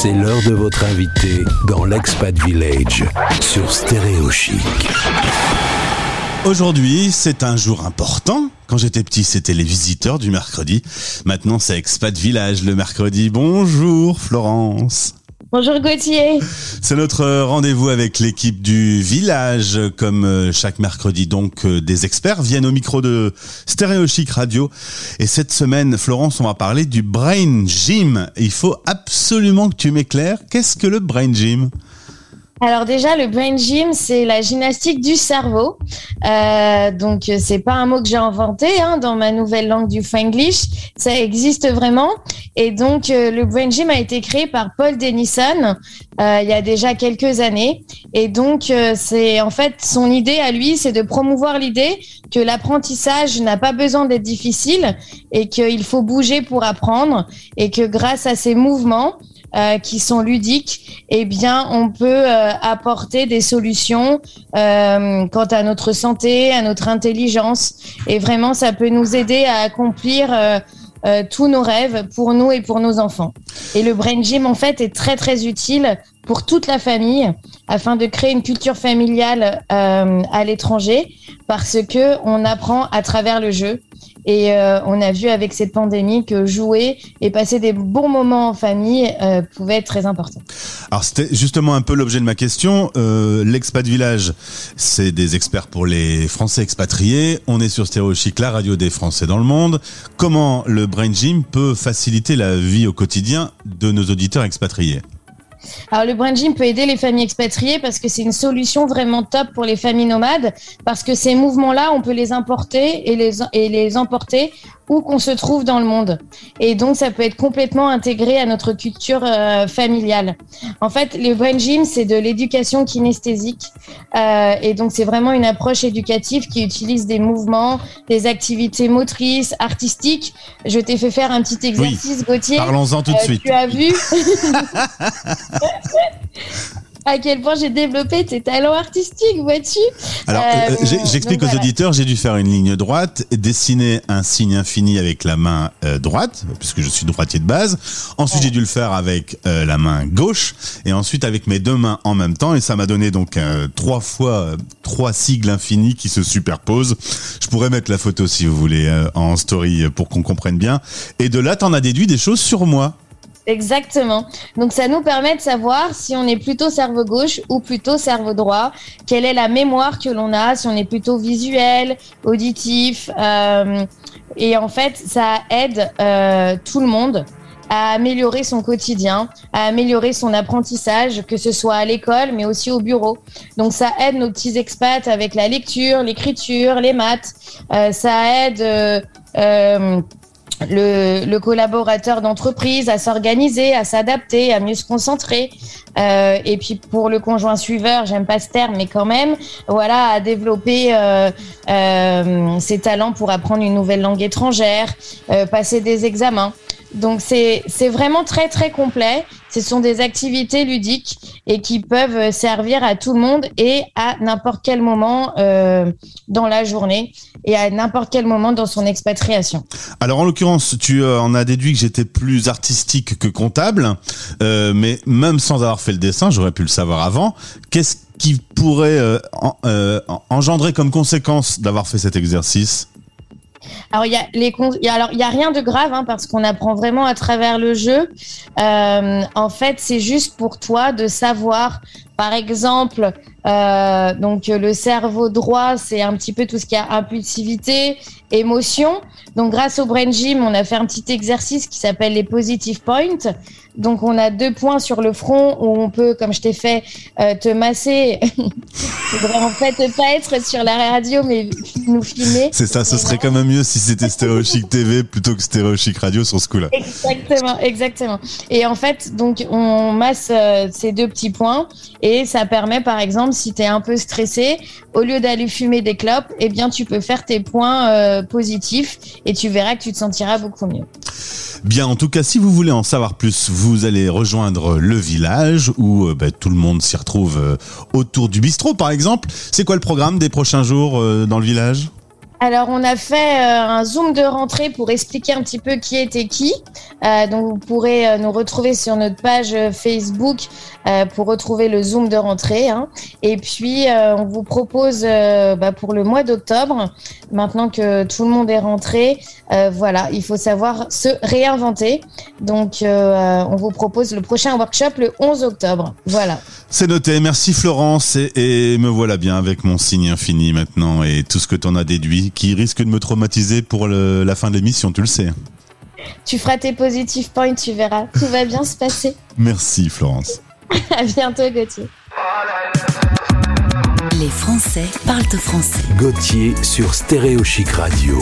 C'est l'heure de votre invité dans l'Expat Village sur Stéréo Chic. Aujourd'hui, c'est un jour important. Quand j'étais petit, c'était les visiteurs du mercredi. Maintenant, c'est Expat Village le mercredi. Bonjour Florence. Bonjour Gauthier. C'est notre rendez-vous avec l'équipe du village. Comme euh, chaque mercredi, donc, euh, des experts viennent au micro de Stéréo Chic Radio. Et cette semaine, Florence, on va parler du Brain Gym. Il faut absolument que tu m'éclaires. Qu'est-ce que le Brain Gym? Alors déjà, le brain gym, c'est la gymnastique du cerveau. Euh, donc c'est pas un mot que j'ai inventé hein, dans ma nouvelle langue du Franglish. Ça existe vraiment. Et donc euh, le brain gym a été créé par Paul Denison euh, il y a déjà quelques années. Et donc euh, c'est en fait son idée à lui, c'est de promouvoir l'idée que l'apprentissage n'a pas besoin d'être difficile et qu'il faut bouger pour apprendre et que grâce à ces mouvements euh, qui sont ludiques, eh bien, on peut euh, apporter des solutions euh, quant à notre santé, à notre intelligence, et vraiment, ça peut nous aider à accomplir tous nos rêves pour nous et pour nos enfants. Et le brain gym, en fait, est très très utile pour toute la famille afin de créer une culture familiale à l'étranger parce que on apprend à travers le jeu et euh, on a vu avec cette pandémie que jouer et passer des bons moments en famille euh, pouvait être très important. Alors c'était justement un peu l'objet de ma question. Euh, L'expat village, c'est des experts pour les Français expatriés. On est sur Stéréo Chic, la radio des Français dans le monde. Comment le Brain Gym peut faciliter la vie au quotidien de nos auditeurs expatriés? Alors le brain gym peut aider les familles expatriées parce que c'est une solution vraiment top pour les familles nomades parce que ces mouvements-là, on peut les importer et les, et les emporter où qu'on se trouve dans le monde. Et donc, ça peut être complètement intégré à notre culture euh, familiale. En fait, le brain gym, c'est de l'éducation kinesthésique. Euh, et donc, c'est vraiment une approche éducative qui utilise des mouvements, des activités motrices, artistiques. Je t'ai fait faire un petit exercice, Gauthier. Parlons-en tout de euh, suite. Tu as vu à quel point j'ai développé tes talents artistiques, vois-tu Alors, euh, euh, j'explique aux auditeurs, j'ai dû faire une ligne droite, dessiner un signe infini avec la main euh, droite, puisque je suis droitier de base. Ensuite, j'ai dû le faire avec la main gauche, et ensuite avec mes deux mains en même temps, et ça m'a donné donc trois fois trois sigles infinis qui se superposent. Je pourrais mettre la photo si vous voulez en story pour qu'on comprenne bien. Et de là, t'en as déduit des choses sur moi. Exactement. Donc ça nous permet de savoir si on est plutôt cerveau gauche ou plutôt cerveau droit, quelle est la mémoire que l'on a, si on est plutôt visuel, auditif. Euh, et en fait, ça aide euh, tout le monde à améliorer son quotidien, à améliorer son apprentissage, que ce soit à l'école, mais aussi au bureau. Donc ça aide nos petits expats avec la lecture, l'écriture, les maths. Euh, ça aide euh, le, collaborateur d'entreprise à s'organiser, à s'adapter, à mieux se concentrer. Euh, et puis pour le conjoint suiveur, j'aime pas ce terme, mais quand même, voilà, à développer euh, euh, ses talents pour apprendre une nouvelle langue étrangère, passer des examens. Donc c'est vraiment très très complet. Ce sont des activités ludiques et qui peuvent servir à tout le monde et à n'importe quel moment euh, dans la journée et à n'importe quel moment dans son expatriation. Alors en l'occurrence, tu euh, en as déduit que j'étais plus artistique que comptable, euh, mais même sans avoir fait le dessin, j'aurais pu le savoir avant. Qu'est-ce qui pourrait engendrer comme conséquence d'avoir fait cet exercice? Alors il y a il y a rien de grave hein, parce qu'on apprend vraiment à travers le jeu. Euh, en fait, c'est juste pour toi de savoir, par exemple, euh, donc le cerveau droit, c'est un petit peu tout ce qui a impulsivité, émotion. Donc grâce au brain gym, on a fait un petit exercice qui s'appelle les positive points. Donc on a deux points sur le front où on peut, comme je t'ai fait, euh, te masser. voudrais en fait pas être sur la radio, mais nous filmer. C'est ça, ce serait quand même mieux si c'était Stéréo Chic TV plutôt que Stéréo Chic Radio sur ce coup-là. Exactement, exactement. Et en fait, donc on masse euh, ces deux petits points et ça permet, par exemple, si tu es un peu stressé, au lieu d'aller fumer des clopes, eh bien tu peux faire tes points euh, positifs et tu verras que tu te sentiras beaucoup mieux. Bien, en tout cas, si vous voulez en savoir plus, vous allez rejoindre le village où euh, bah, tout le monde s'y retrouve euh, autour du bistrot, par exemple. C'est quoi le programme des prochains jours dans le village? Alors, on a fait euh, un zoom de rentrée pour expliquer un petit peu qui était qui. Euh, donc, vous pourrez euh, nous retrouver sur notre page Facebook pour retrouver le zoom de rentrée. hein. Et puis, on vous propose bah, pour le mois d'octobre, maintenant que tout le monde est rentré, voilà, il faut savoir se réinventer. Donc, on vous propose le prochain workshop le 11 octobre. Voilà. C'est noté. Merci Florence. Et, et me voilà bien avec mon signe infini maintenant et tout ce que t'en as déduit qui risque de me traumatiser pour le- la fin de l'émission, tu le sais. Tu feras tes positive points, tu verras. Tout va bien se passer. Merci Florence. À bientôt, Gauthier. Les Français parlent au français. Gauthier sur Stéréo Chic Radio.